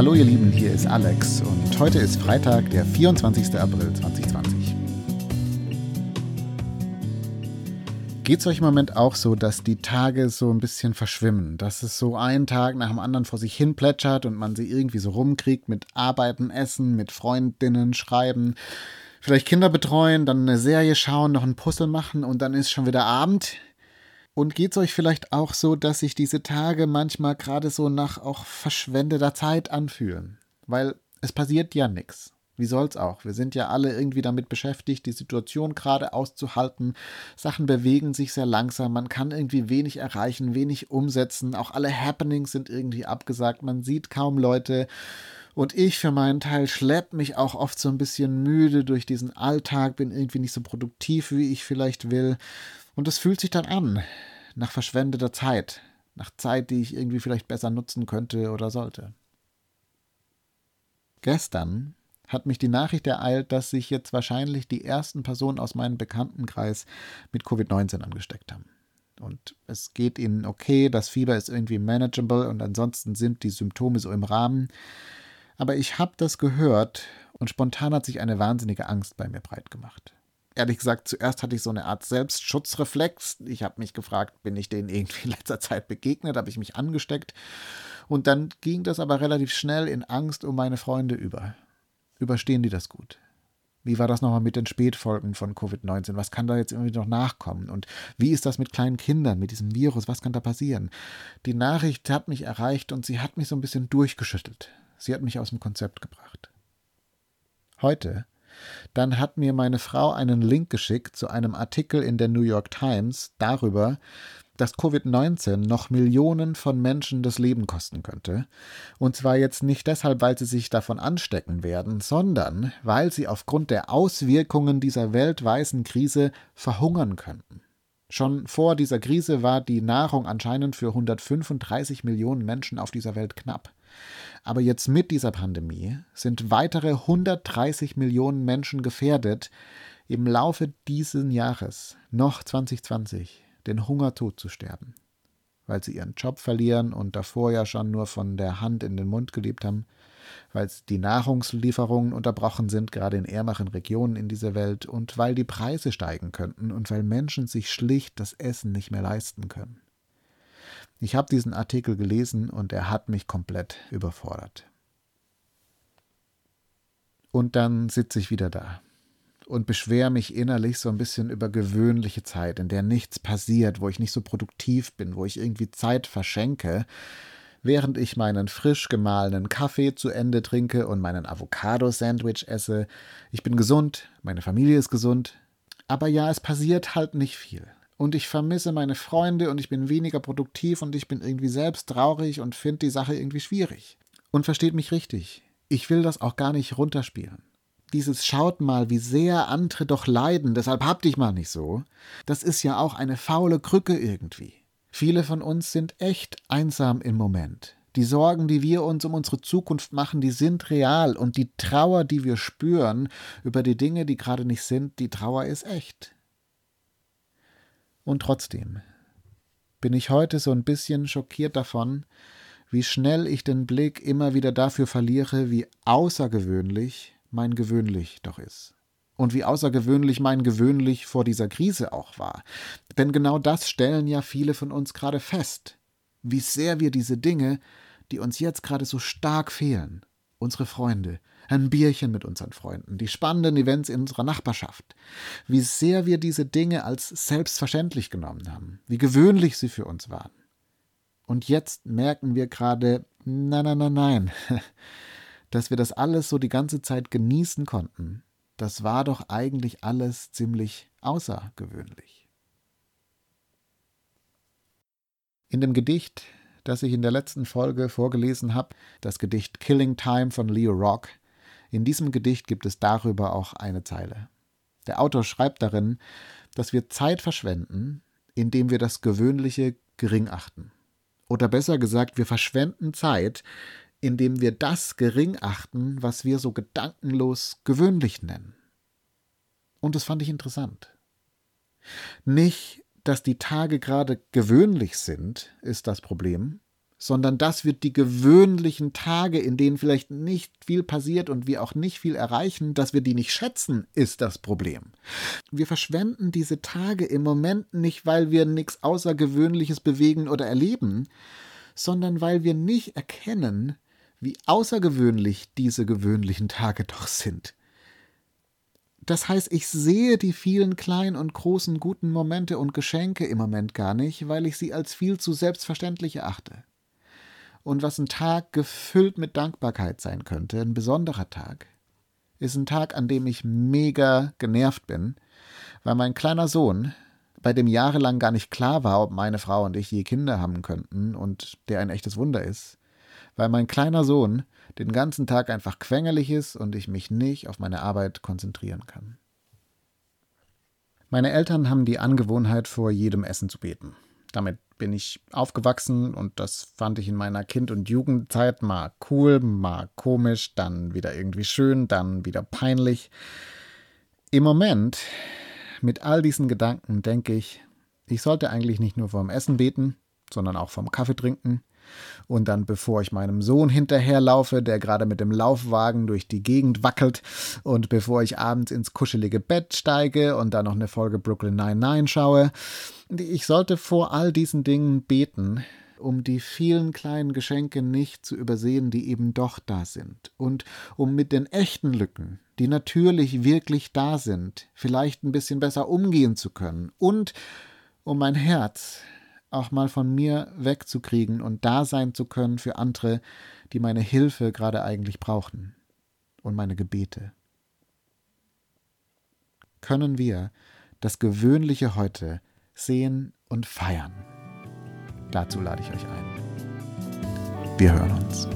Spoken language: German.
Hallo ihr Lieben, hier ist Alex und heute ist Freitag, der 24. April 2020. Geht es euch im Moment auch so, dass die Tage so ein bisschen verschwimmen, dass es so einen Tag nach dem anderen vor sich hin plätschert und man sie irgendwie so rumkriegt mit Arbeiten, Essen, mit Freundinnen, Schreiben, vielleicht Kinder betreuen, dann eine Serie schauen, noch ein Puzzle machen und dann ist schon wieder Abend? Und geht es euch vielleicht auch so, dass sich diese Tage manchmal gerade so nach auch verschwendeter Zeit anfühlen? Weil es passiert ja nichts. Wie soll's auch? Wir sind ja alle irgendwie damit beschäftigt, die Situation gerade auszuhalten. Sachen bewegen sich sehr langsam, man kann irgendwie wenig erreichen, wenig umsetzen. Auch alle Happenings sind irgendwie abgesagt, man sieht kaum Leute. Und ich für meinen Teil schlepp mich auch oft so ein bisschen müde durch diesen Alltag, bin irgendwie nicht so produktiv, wie ich vielleicht will. Und es fühlt sich dann an, nach verschwendeter Zeit, nach Zeit, die ich irgendwie vielleicht besser nutzen könnte oder sollte. Gestern hat mich die Nachricht ereilt, dass sich jetzt wahrscheinlich die ersten Personen aus meinem Bekanntenkreis mit Covid-19 angesteckt haben. Und es geht ihnen okay, das Fieber ist irgendwie manageable und ansonsten sind die Symptome so im Rahmen. Aber ich habe das gehört und spontan hat sich eine wahnsinnige Angst bei mir breit gemacht ehrlich gesagt, zuerst hatte ich so eine Art Selbstschutzreflex. Ich habe mich gefragt, bin ich denen irgendwie in letzter Zeit begegnet? Habe ich mich angesteckt? Und dann ging das aber relativ schnell in Angst um meine Freunde über. Überstehen die das gut? Wie war das nochmal mit den Spätfolgen von Covid-19? Was kann da jetzt irgendwie noch nachkommen? Und wie ist das mit kleinen Kindern, mit diesem Virus? Was kann da passieren? Die Nachricht hat mich erreicht und sie hat mich so ein bisschen durchgeschüttelt. Sie hat mich aus dem Konzept gebracht. Heute dann hat mir meine Frau einen Link geschickt zu einem Artikel in der New York Times darüber, dass Covid-19 noch Millionen von Menschen das Leben kosten könnte. Und zwar jetzt nicht deshalb, weil sie sich davon anstecken werden, sondern weil sie aufgrund der Auswirkungen dieser weltweiten Krise verhungern könnten. Schon vor dieser Krise war die Nahrung anscheinend für 135 Millionen Menschen auf dieser Welt knapp. Aber jetzt mit dieser Pandemie sind weitere 130 Millionen Menschen gefährdet, im Laufe dieses Jahres, noch 2020, den Hungertod zu sterben, weil sie ihren Job verlieren und davor ja schon nur von der Hand in den Mund gelebt haben, weil die Nahrungslieferungen unterbrochen sind, gerade in ärmeren Regionen in dieser Welt, und weil die Preise steigen könnten und weil Menschen sich schlicht das Essen nicht mehr leisten können. Ich habe diesen Artikel gelesen und er hat mich komplett überfordert. Und dann sitze ich wieder da und beschwere mich innerlich so ein bisschen über gewöhnliche Zeit, in der nichts passiert, wo ich nicht so produktiv bin, wo ich irgendwie Zeit verschenke, während ich meinen frisch gemahlenen Kaffee zu Ende trinke und meinen Avocado-Sandwich esse. Ich bin gesund, meine Familie ist gesund, aber ja, es passiert halt nicht viel und ich vermisse meine Freunde und ich bin weniger produktiv und ich bin irgendwie selbst traurig und finde die Sache irgendwie schwierig. Und versteht mich richtig, ich will das auch gar nicht runterspielen. Dieses schaut mal, wie sehr andere doch leiden, deshalb hab dich mal nicht so, das ist ja auch eine faule Krücke irgendwie. Viele von uns sind echt einsam im Moment. Die Sorgen, die wir uns um unsere Zukunft machen, die sind real und die Trauer, die wir spüren über die Dinge, die gerade nicht sind, die Trauer ist echt. Und trotzdem bin ich heute so ein bisschen schockiert davon, wie schnell ich den Blick immer wieder dafür verliere, wie außergewöhnlich mein gewöhnlich doch ist. Und wie außergewöhnlich mein gewöhnlich vor dieser Krise auch war. Denn genau das stellen ja viele von uns gerade fest, wie sehr wir diese Dinge, die uns jetzt gerade so stark fehlen, unsere Freunde, ein Bierchen mit unseren Freunden, die spannenden Events in unserer Nachbarschaft, wie sehr wir diese Dinge als selbstverständlich genommen haben, wie gewöhnlich sie für uns waren. Und jetzt merken wir gerade, nein, nein, nein, nein, dass wir das alles so die ganze Zeit genießen konnten, das war doch eigentlich alles ziemlich außergewöhnlich. In dem Gedicht, das ich in der letzten Folge vorgelesen habe, das Gedicht Killing Time von Leo Rock, in diesem Gedicht gibt es darüber auch eine Zeile. Der Autor schreibt darin, dass wir Zeit verschwenden, indem wir das Gewöhnliche gering achten. Oder besser gesagt, wir verschwenden Zeit, indem wir das gering achten, was wir so gedankenlos gewöhnlich nennen. Und das fand ich interessant. Nicht, dass die Tage gerade gewöhnlich sind, ist das Problem, sondern das wird die gewöhnlichen Tage, in denen vielleicht nicht viel passiert und wir auch nicht viel erreichen, dass wir die nicht schätzen, ist das Problem. Wir verschwenden diese Tage im Moment nicht, weil wir nichts Außergewöhnliches bewegen oder erleben, sondern weil wir nicht erkennen, wie außergewöhnlich diese gewöhnlichen Tage doch sind. Das heißt, ich sehe die vielen kleinen und großen guten Momente und Geschenke im Moment gar nicht, weil ich sie als viel zu selbstverständlich erachte und was ein Tag gefüllt mit Dankbarkeit sein könnte, ein besonderer Tag, ist ein Tag, an dem ich mega genervt bin, weil mein kleiner Sohn, bei dem jahrelang gar nicht klar war, ob meine Frau und ich je Kinder haben könnten und der ein echtes Wunder ist, weil mein kleiner Sohn den ganzen Tag einfach quengelig ist und ich mich nicht auf meine Arbeit konzentrieren kann. Meine Eltern haben die Angewohnheit, vor jedem Essen zu beten. Damit bin ich aufgewachsen und das fand ich in meiner Kind- und Jugendzeit mal cool, mal komisch, dann wieder irgendwie schön, dann wieder peinlich. Im Moment, mit all diesen Gedanken, denke ich, ich sollte eigentlich nicht nur vorm Essen beten, sondern auch vom Kaffee trinken, und dann, bevor ich meinem Sohn hinterherlaufe, der gerade mit dem Laufwagen durch die Gegend wackelt, und bevor ich abends ins kuschelige Bett steige und dann noch eine Folge Brooklyn 99 schaue, ich sollte vor all diesen Dingen beten, um die vielen kleinen Geschenke nicht zu übersehen, die eben doch da sind, und um mit den echten Lücken, die natürlich wirklich da sind, vielleicht ein bisschen besser umgehen zu können, und um mein Herz auch mal von mir wegzukriegen und da sein zu können für andere, die meine Hilfe gerade eigentlich brauchen und meine Gebete. Können wir das Gewöhnliche heute sehen und feiern? Dazu lade ich euch ein. Wir hören uns.